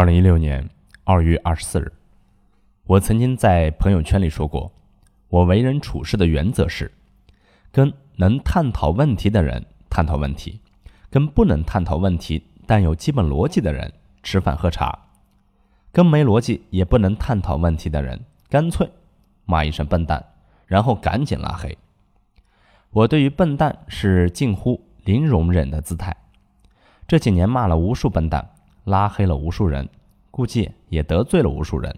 二零一六年二月二十四日，我曾经在朋友圈里说过，我为人处事的原则是，跟能探讨问题的人探讨问题，跟不能探讨问题但有基本逻辑的人吃饭喝茶，跟没逻辑也不能探讨问题的人，干脆骂一声笨蛋，然后赶紧拉黑。我对于笨蛋是近乎零容忍的姿态，这几年骂了无数笨蛋。拉黑了无数人，估计也得罪了无数人。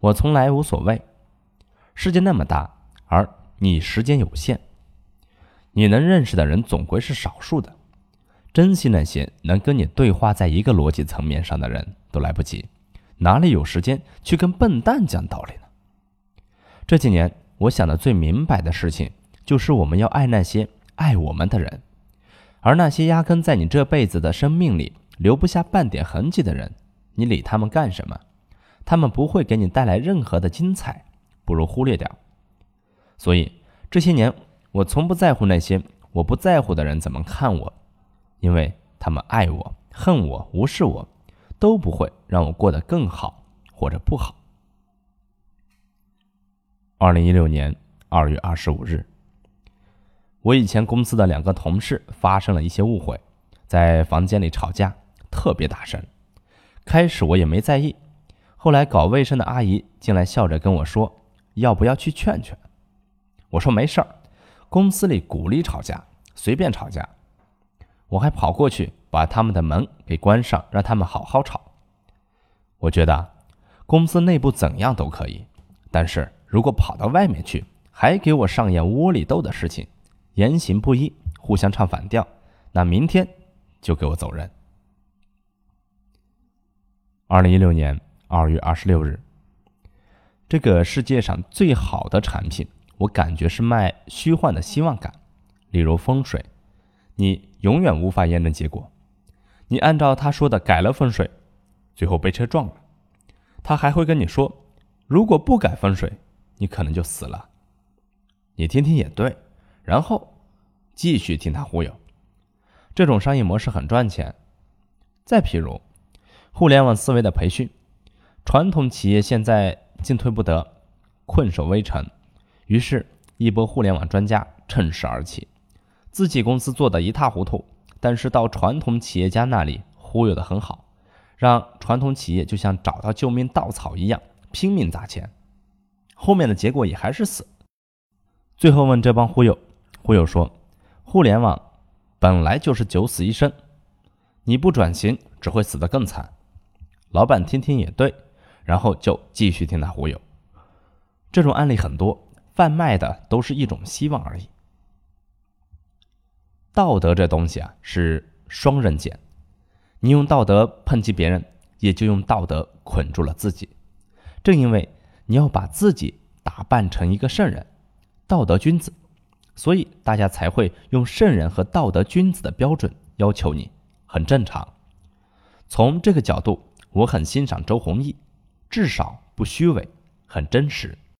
我从来无所谓。世界那么大，而你时间有限，你能认识的人总归是少数的。珍惜那些能跟你对话在一个逻辑层面上的人都来不及，哪里有时间去跟笨蛋讲道理呢？这几年，我想的最明白的事情，就是我们要爱那些爱我们的人，而那些压根在你这辈子的生命里。留不下半点痕迹的人，你理他们干什么？他们不会给你带来任何的精彩，不如忽略掉。所以这些年，我从不在乎那些我不在乎的人怎么看我，因为他们爱我、恨我、无视我，都不会让我过得更好或者不好。二零一六年二月二十五日，我以前公司的两个同事发生了一些误会，在房间里吵架。特别大声，开始我也没在意，后来搞卫生的阿姨进来，笑着跟我说：“要不要去劝劝？”我说：“没事儿，公司里鼓励吵架，随便吵架。”我还跑过去把他们的门给关上，让他们好好吵。我觉得公司内部怎样都可以，但是如果跑到外面去，还给我上演窝里斗的事情，言行不一，互相唱反调，那明天就给我走人。二零一六年二月二十六日，这个世界上最好的产品，我感觉是卖虚幻的希望感。例如风水，你永远无法验证结果。你按照他说的改了风水，最后被车撞了，他还会跟你说，如果不改风水，你可能就死了。你听听也对，然后继续听他忽悠。这种商业模式很赚钱。再譬如。互联网思维的培训，传统企业现在进退不得，困守危城。于是，一波互联网专家趁势而起，自己公司做的一塌糊涂，但是到传统企业家那里忽悠的很好，让传统企业就像找到救命稻草一样拼命砸钱，后面的结果也还是死。最后问这帮忽悠，忽悠说：“互联网本来就是九死一生，你不转型只会死得更惨。”老板听听也对，然后就继续听他忽悠。这种案例很多，贩卖的都是一种希望而已。道德这东西啊是双刃剑，你用道德抨击别人，也就用道德捆住了自己。正因为你要把自己打扮成一个圣人、道德君子，所以大家才会用圣人和道德君子的标准要求你，很正常。从这个角度。我很欣赏周鸿祎，至少不虚伪，很真实。